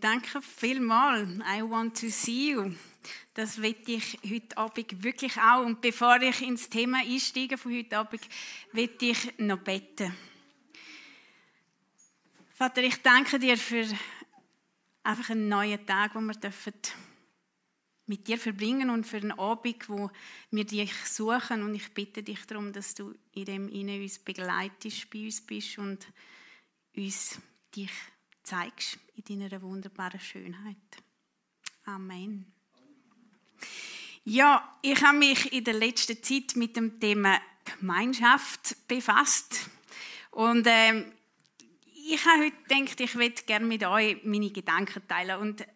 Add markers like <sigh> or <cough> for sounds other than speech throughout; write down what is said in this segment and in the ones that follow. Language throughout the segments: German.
Danke vielmals. I want to see you. Das wette ich heute Abend wirklich auch. Und bevor ich ins Thema einsteige von heute Abend, wette ich noch beten. Vater, ich danke dir für einfach einen neuen Tag, wo wir dürfen mit dir verbringen und für einen Abend, wo wir dich suchen. Und ich bitte dich darum, dass du in dem Inne uns begleitest, bei uns bist und uns dich zeigst in deiner wunderbaren Schönheit. Amen. Ja, ich habe mich in der letzten Zeit mit dem Thema Gemeinschaft befasst und ähm, ich habe heute gedacht, ich würde gerne mit euch meine Gedanken teilen und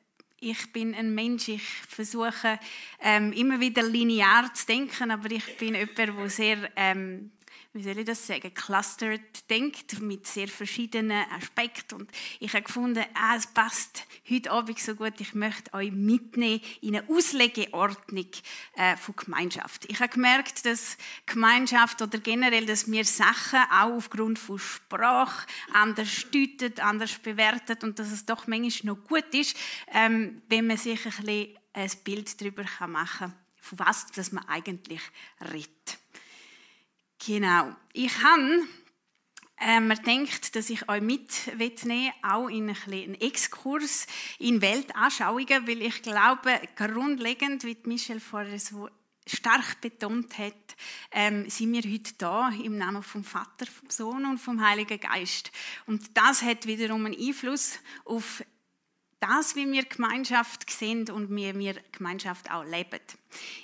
ich bin ein Mensch, ich versuche ähm, immer wieder linear zu denken, aber ich bin jemand, der sehr ähm, wie soll ich das sagen, clustered denkt, mit sehr verschiedenen Aspekten. Und ich habe gefunden, ah, es passt heute Abend so gut, ich möchte euch mitnehmen in eine Auslegeordnung äh, von Gemeinschaft. Ich habe gemerkt, dass Gemeinschaft oder generell, dass wir Sachen auch aufgrund von Sprache anders deutet, anders bewertet und dass es doch manchmal noch gut ist, ähm, wenn man sich ein bisschen ein Bild darüber machen kann, von was man eigentlich redet. Genau. Ich habe äh, mir gedacht, dass ich euch mitnehme, auch in einen Exkurs in Weltanschauungen, weil ich glaube, grundlegend, wie Michel vorher so stark betont hat, ähm, sind wir heute da im Namen vom Vater, vom Sohn und vom Heiligen Geist. Und das hat wiederum einen Einfluss auf das, wie wir Gemeinschaft sehen und wie wir Gemeinschaft auch leben.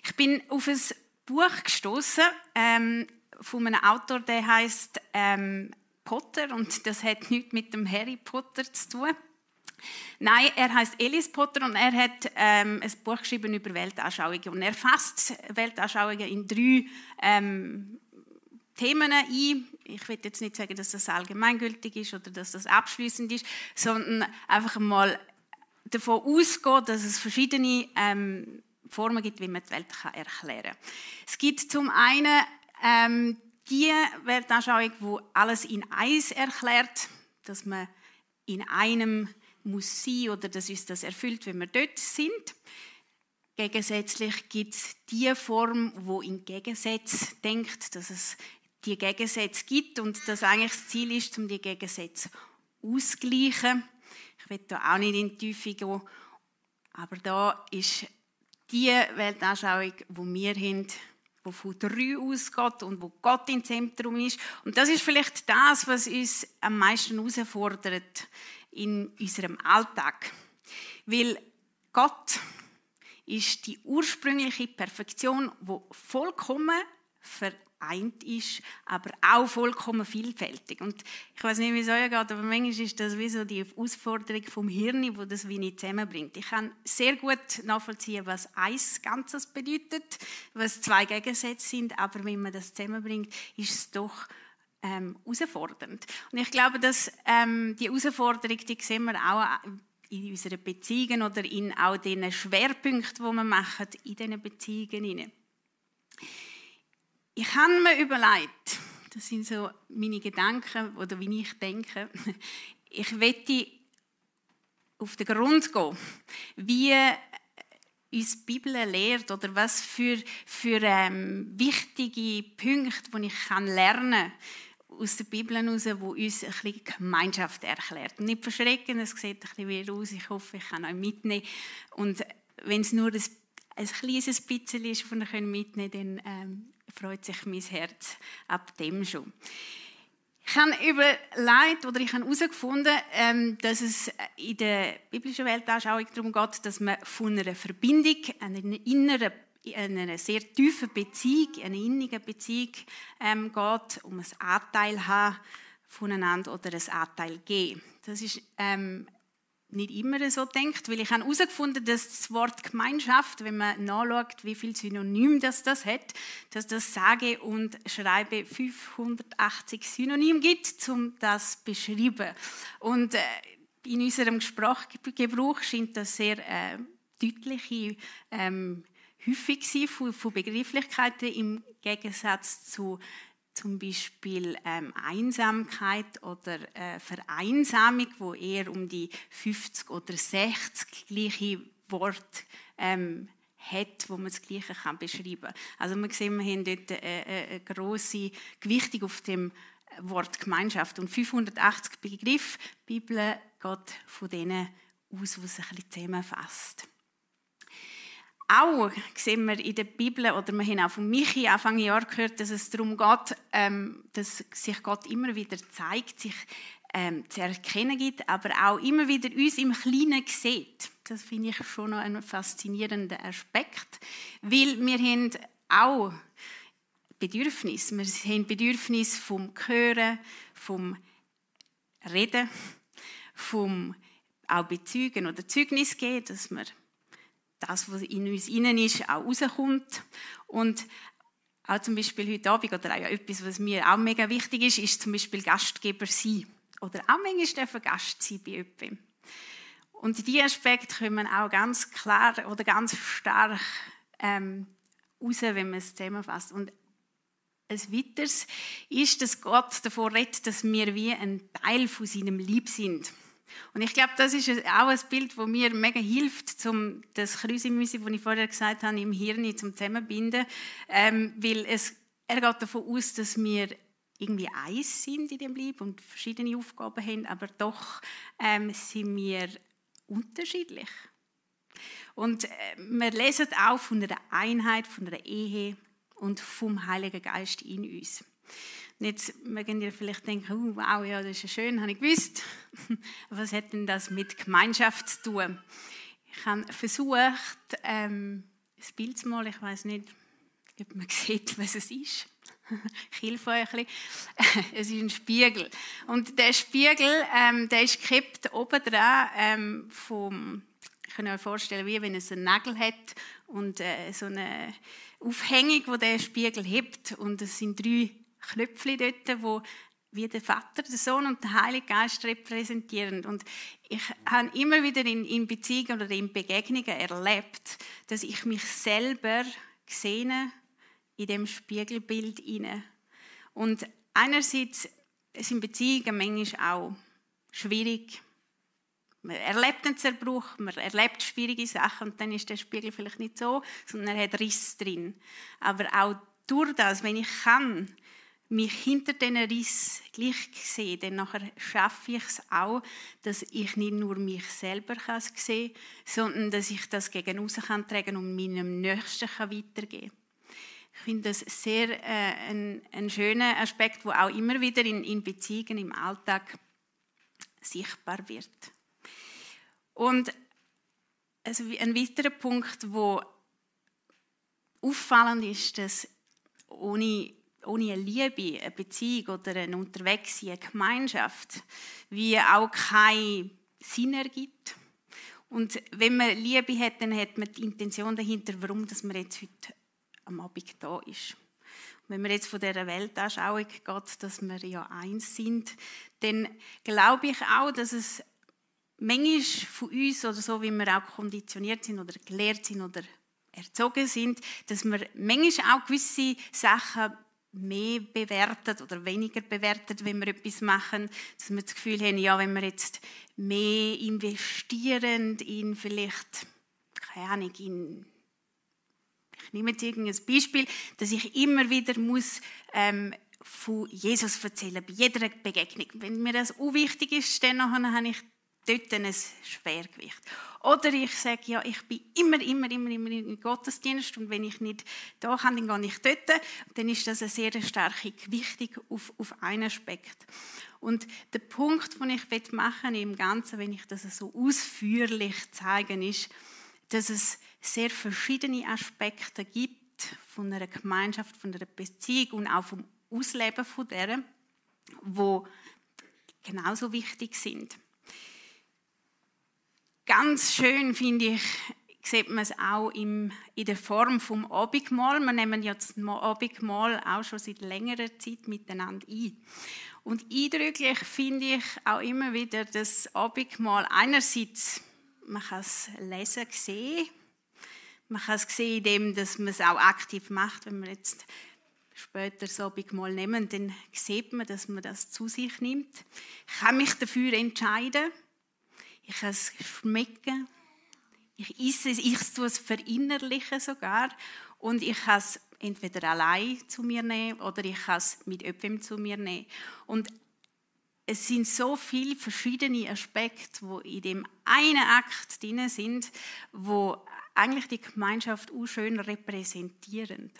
Ich bin auf ein Buch gestoßen, ähm, von einem Autor, der heißt ähm, Potter und das hat nichts mit dem Harry Potter zu tun. Nein, er heißt Elis Potter und er hat ähm, ein Buch geschrieben über Weltanschauungen und er fasst Weltanschauungen in drei ähm, Themen ein. Ich will jetzt nicht sagen, dass das allgemeingültig ist oder dass das abschließend ist, sondern einfach mal davon ausgehen, dass es verschiedene ähm, Formen gibt, wie man die Welt erklären kann. Es gibt zum einen ähm, die Weltanschauung, wo alles in eins erklärt, dass man in einem muss sein oder dass uns das erfüllt, wenn wir dort sind. Gegensätzlich gibt es die Form, wo in Gegensatz denkt, dass es die Gegensätze gibt und dass eigentlich das Ziel ist, um die Gegensätze auszugleichen. Ich will da auch nicht in die Tiefe gehen, aber da ist die Weltanschauung, wo wir haben, wo von drei ausgeht und wo Gott im Zentrum ist. Und das ist vielleicht das, was uns am meisten herausfordert in unserem Alltag. Weil Gott ist die ursprüngliche Perfektion, wo vollkommen vereint ist, aber auch vollkommen vielfältig. Und ich weiß nicht, wie es euch geht, aber manchmal ist das wie so die Herausforderung vom Hirn, wo das wie nicht zusammenbringt. Ich kann sehr gut nachvollziehen, was eins Ganzes bedeutet, was zwei Gegensätze sind, aber wenn man das zusammenbringt, ist es doch ähm, herausfordernd. Und ich glaube, dass ähm, die Herausforderung, die sehen wir auch in unseren Beziehungen oder in auch den Schwerpunkten, die wir machen, in diesen Beziehungen. Ich habe mir überlegt, das sind so meine Gedanken oder wie ich denke, ich wette auf den Grund gehen, wie uns die Bibel lehrt oder was für, für ähm, wichtige Punkte, die ich kann lernen kann aus der Bibel heraus, wo uns ein bisschen Gemeinschaft erklärt. Nicht verschrecken, es sieht ein bisschen wie aus, ich hoffe, ich kann euch mitnehmen. Und wenn es nur ein, ein kleines bisschen ist, das ihr mitnehmen könnt, dann ähm, freut sich mein Herz ab dem schon. Ich habe überlegt oder ich habe herausgefunden, ähm, dass es in der biblischen Weltanschauung darum geht, dass man von einer Verbindung, einer inneren, einer sehr tiefen Beziehung, einer innigen Beziehung ähm, geht, um ein Anteil haben voneinander oder ein Anteil geben. Das ist ähm, nicht immer so denkt, weil ich habe herausgefunden, dass das Wort Gemeinschaft, wenn man nachschaut, wie viel Synonym das, das hat, dass das sage und schreibe 580 Synonym gibt, um das zu beschreiben. Und äh, in unserem Sprachgebrauch scheint das sehr äh, deutliche ähm, häufig von, von Begrifflichkeiten im Gegensatz zu zum Beispiel ähm, Einsamkeit oder äh, Vereinsamung, wo eher um die 50 oder 60 gleiche Worte ähm, hat, wo man das Gleiche kann beschreiben kann. Also man sieht, wir haben dort eine, eine grosse Gewichtung auf dem Wort Gemeinschaft und 580 Begriffe. Die Bibel geht von denen aus, die es ein bisschen zusammenfasst. Auch sehen wir in der Bibel, oder wir haben auch von Michi Anfang Jahr gehört, dass es darum geht, ähm, dass sich Gott immer wieder zeigt, sich ähm, zu erkennen gibt, aber auch immer wieder uns im Kleinen sieht. Das finde ich schon noch einen faszinierenden Aspekt, weil wir haben auch Bedürfnis. Wir haben Bedürfnis vom Hören, vom Reden, vom auch bezeugen oder Zeugnis geben, dass wir das, was in uns innen ist, auch rauskommt. Und auch zum Beispiel heute Abend, oder auch etwas, was mir auch mega wichtig ist, ist zum Beispiel Gastgeber sein. Oder auch manchmal dürfen Gast sein bei jemandem. Und diese Aspekte kommen auch ganz klar oder ganz stark ähm, raus, wenn man es zusammenfasst. Und ein weiteres ist, dass Gott davor redet, dass wir wie ein Teil von seinem Lieb sind. Und ich glaube, das ist auch ein Bild, das mir mega hilft, um das Krüsimüsi, das ich vorher gesagt habe, im Hirn zum Zusammenbinden. Ähm, weil es, er geht davon aus, dass wir irgendwie eins sind in dem Leben und verschiedene Aufgaben haben, aber doch ähm, sind wir unterschiedlich. Und äh, wir lesen auch von einer Einheit, von einer Ehe und vom Heiligen Geist in uns. Jetzt mögen ihr vielleicht denken, oh, wow, ja, das ist ja schön, habe ich gewusst. <laughs> Was hat denn das mit Gemeinschaft zu tun? Ich habe versucht, ähm, ein Bild zu malen, ich weiß nicht, ob man <laughs> sieht, was es ist. <laughs> Ich helfe euch ein bisschen. Es ist ein Spiegel. Und der Spiegel, ähm, der ist gekippt oben dran ähm, vom, ich kann euch vorstellen, wie wenn es einen Nagel hat und äh, so eine Aufhängung, wo der Spiegel hebt. Und es sind drei Knöpfe dort, wo wie der Vater, der Sohn und der Heilige Geist repräsentieren. Und ich habe immer wieder in, in Beziehungen oder in Begegnungen erlebt, dass ich mich selber gesehen in dem Spiegelbild inne. Und einerseits sind Beziehungen manchmal auch schwierig. Man erlebt einen Zerbruch, man erlebt schwierige Sachen und dann ist der Spiegel vielleicht nicht so, sondern er hat Riss drin. Aber auch durch das, wenn ich kann, mich hinter diesen Riss gleich sehe, dann nachher schaffe ich es auch, dass ich nicht nur mich selber sehe, sondern dass ich das gegen außen kann tragen und meinem Nächsten weitergeben kann. Ich finde das sehr äh, ein, ein schöner Aspekt, wo auch immer wieder in, in Beziehungen im Alltag sichtbar wird. Und also ein weiterer Punkt, wo auffallend ist, dass ohne, ohne eine Liebe, eine Beziehung oder ein Unterwegssein, eine Gemeinschaft, wie auch keinen Sinn ergibt. Und wenn man Liebe hat, dann hat man die Intention dahinter, warum dass man jetzt heute am Abend da ist. Und wenn wir jetzt von dieser Weltanschauung geht, dass wir ja eins sind, dann glaube ich auch, dass es manchmal von uns oder so, wie wir auch konditioniert sind oder gelehrt sind oder erzogen sind, dass wir manchmal auch gewisse Sachen mehr bewertet oder weniger bewertet, wenn wir etwas machen, dass wir das Gefühl haben, ja, wenn wir jetzt mehr investieren in vielleicht, keine Ahnung, in ich nehme jetzt irgendein Beispiel, dass ich immer wieder muss, ähm, von Jesus erzählen, bei jeder Begegnung. Wenn mir das unwichtig ist, dann habe ich dort ein Schwergewicht. Oder ich sage, ja, ich bin immer, immer, immer, immer im Gottesdienst und wenn ich nicht da kann, dann gehe ich dort. Dann ist das eine sehr starke Gewichtung auf, auf einen Aspekt. Und der Punkt, den ich machen im Ganzen, wenn ich das so ausführlich zeige, ist, dass es sehr verschiedene Aspekte gibt von einer Gemeinschaft, von einer Beziehung und auch vom Ausleben von der, wo genauso wichtig sind. Ganz schön finde ich, sieht man es auch im, in der Form vom Abendmahl. Wir nehmen ja das Abendmahl auch schon seit längerer Zeit miteinander ein. Und eindrücklich finde ich auch immer wieder das Abendmahl einerseits man kann es lesen, sehen. Man kann es sehen, indem dass man es auch aktiv macht, wenn man jetzt später so mal nehmen, dann sieht man, dass man das zu sich nimmt. Ich kann mich dafür entscheiden. Ich kann es schmecken. Ich esse es, ich tue es verinnerlichen sogar. Und ich kann es entweder allein zu mir nehmen oder ich kann es mit jemandem zu mir nehmen. Und es sind so viele verschiedene Aspekte, wo in dem einen Akt drin sind, wo eigentlich die Gemeinschaft auch schön repräsentieren.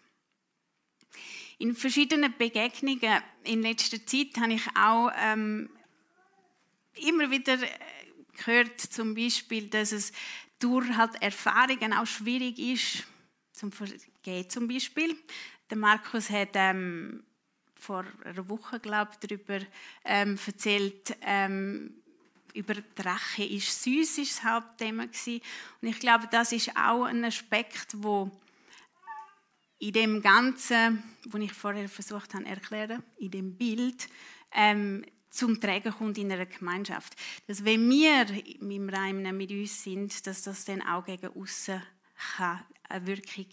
In verschiedenen Begegnungen in letzter Zeit habe ich auch ähm, immer wieder gehört, zum Beispiel, dass es durch halt Erfahrungen auch schwierig ist, zum Vergehen zum Beispiel. Der Markus hat ähm, vor einer Woche, glaube ich, darüber ähm, erzählt, ähm, über die Rache ist süß ist das Hauptthema gewesen. Und ich glaube, das ist auch ein Aspekt, wo in dem Ganzen, wo ich vorher versucht habe erklären, in dem Bild ähm, zum Tragen kommt in einer Gemeinschaft. Dass wenn wir im Reinen mit uns sind, dass das dann auch gegen außen eine Wirkung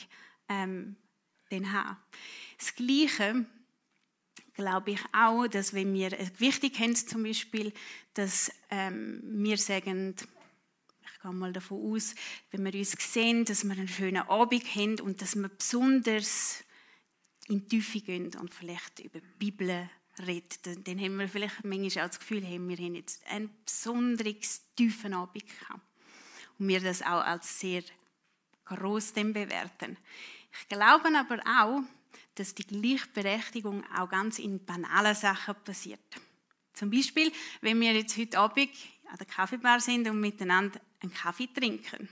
ähm, dann haben. Das Gleiche glaube ich auch, dass wenn wir wichtig haben, zum Beispiel, dass ähm, wir sagen, ich gehe mal davon aus, wenn wir uns sehen, dass wir einen schönen Abend haben und dass wir besonders in die Tiefe gehen und vielleicht über die Bibel reden, dann, haben wir vielleicht manchmal auch das Gefühl, hey, wir haben jetzt einen besonders tiefen Abend gehabt. Und wir das auch als sehr groß bewerten. Ich glaube aber auch, dass die Gleichberechtigung auch ganz in banalen Sachen passiert. Zum Beispiel, wenn wir jetzt heute Abend an der Kaffeebar sind und miteinander einen Kaffee trinken,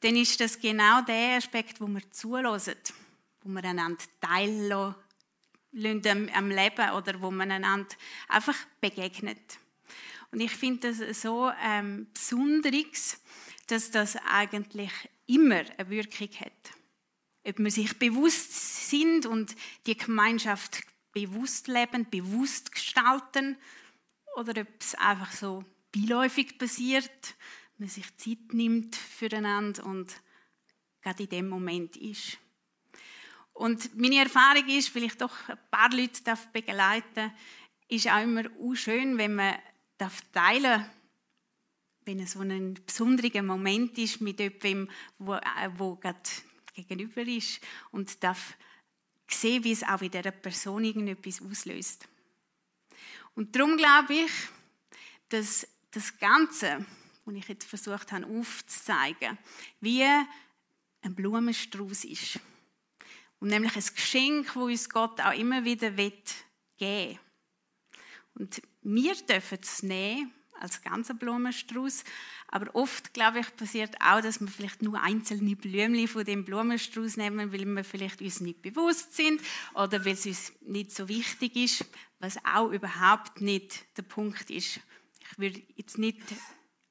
dann ist das genau der Aspekt, wo wir zulassen, wo wir einander teilen am Leben oder wo man einander einfach begegnet. Und ich finde das so ähm, Besonderes, dass das eigentlich immer eine Wirkung hat ob wir sich bewusst sind und die Gemeinschaft bewusst leben, bewusst gestalten oder ob es einfach so beiläufig passiert, man sich Zeit nimmt füreinander und gerade in dem Moment ist. Und meine Erfahrung ist, weil ich doch ein paar Leute begleiten darf, ist auch immer auch schön, wenn man teilen darf, wenn es so ein besonderer Moment ist mit jemandem, wo, äh, gerade gegenüber ist und darf sehen, wie es auch in dieser Person irgendetwas auslöst. Und darum glaube ich, dass das Ganze, was ich jetzt versucht habe aufzuzeigen, wie ein Blumenstrauß ist. Und nämlich ein Geschenk, das uns Gott auch immer wieder geben will. Und wir dürfen es nehmen als ganzer Blumenstrauß. Aber oft, glaube ich, passiert auch, dass wir vielleicht nur einzelne Blümchen von dem Blumenstrauß nehmen, weil wir vielleicht uns nicht bewusst sind oder weil es uns nicht so wichtig ist, was auch überhaupt nicht der Punkt ist. Ich will jetzt nicht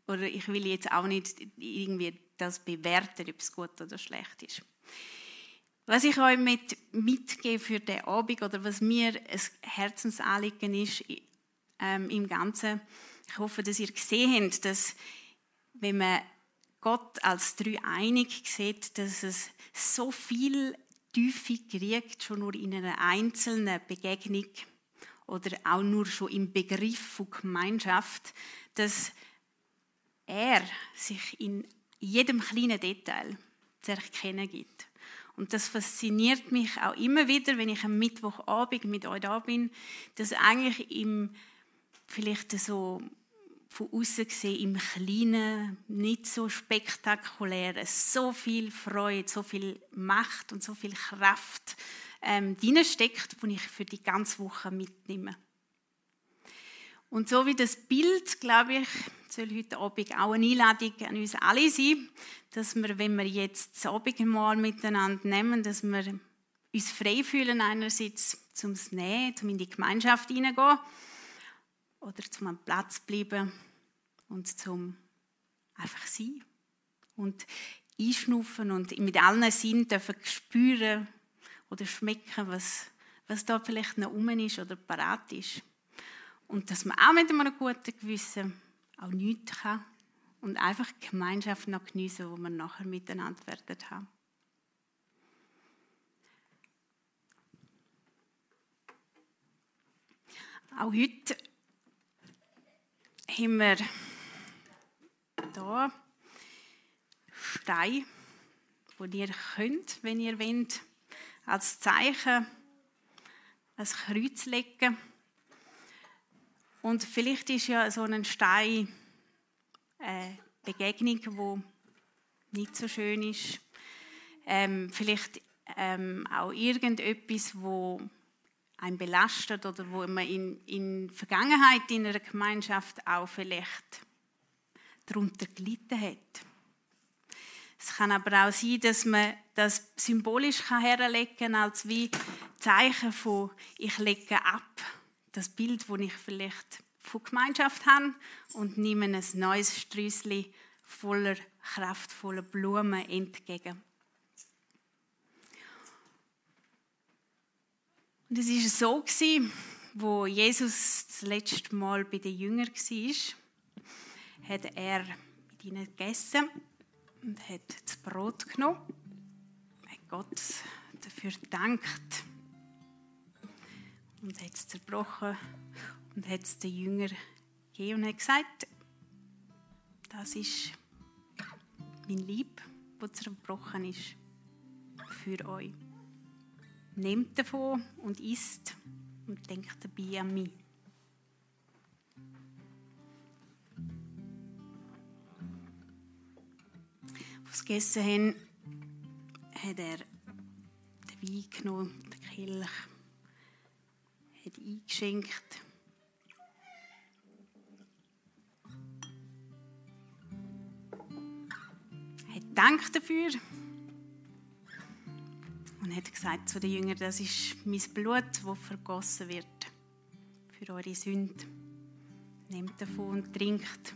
oder ich will jetzt auch nicht irgendwie das bewerten, ob es gut oder schlecht ist. Was ich euch mit, mitgebe für den Abend oder was mir ein Herzensanliegen ist ähm, im Ganzen, ich hoffe, dass ihr gesehen habt, dass wenn man Gott als dreieinig sieht, dass es so viel Tiefe kriegt, schon nur in einer einzelnen Begegnung oder auch nur schon im Begriff von Gemeinschaft, dass er sich in jedem kleinen Detail zu erkennen gibt. Und das fasziniert mich auch immer wieder, wenn ich am Mittwochabend mit euch da bin, dass eigentlich im vielleicht so von außen gesehen im Kleinen nicht so spektakulär, so viel Freude, so viel Macht und so viel Kraft ähm, drin steckt, die ich für die ganze Woche mitnehme. Und so wie das Bild, glaube ich, soll heute Abend auch eine Einladung an uns alle sein, dass wir, wenn wir jetzt das Abendmahl miteinander nehmen, dass wir uns frei fühlen einerseits zum Nähen, zum in die Gemeinschaft hineingehen oder zum am Platz bleiben und zum einfach sein und einschnuffen und mit allen Sinnen dürfen spüren oder schmecken, was, was da vielleicht noch um ist oder parat ist. Und dass man auch mit einem guten Gewissen auch nichts kann und einfach die Gemeinschaft noch geniessen, wo wir nachher miteinander werden haben. Auch heute haben wir hier Steine, die ihr könnt, wenn ihr wollt, als Zeichen ein Kreuz legen. Und vielleicht ist ja so ein Stein eine Begegnung, die nicht so schön ist. Ähm, vielleicht ähm, auch irgendetwas, wo einen belastet oder wo man in, in Vergangenheit in einer Gemeinschaft auch vielleicht darunter gelitten hat. Es kann aber auch sein, dass man das symbolisch herlegen kann, als wie Zeichen von ich lege ab. Das Bild, das ich vielleicht von Gemeinschaft habe und nehme ein neues Strüssli voller kraftvoller Blumen entgegen. Und es war so, wo Jesus das letzte Mal bei den Jüngern war, hat er mit ihnen gegessen und hat das Brot genommen, hat Gott dafür gedankt und hat es zerbrochen und hat es den Jüngern gegeben und hat gesagt, das ist mein Lieb, das zerbrochen ist für euch. Nehmt davon und isst und denkt dabei an mich. Als wir gegessen haben, hat er den Wein genommen, den Kelch, hat eingeschenkt. Hat Dank dafür und hat gesagt zu den Jüngern, das ist mein Blut, das vergossen wird für eure Sünden. Nehmt davon und trinkt.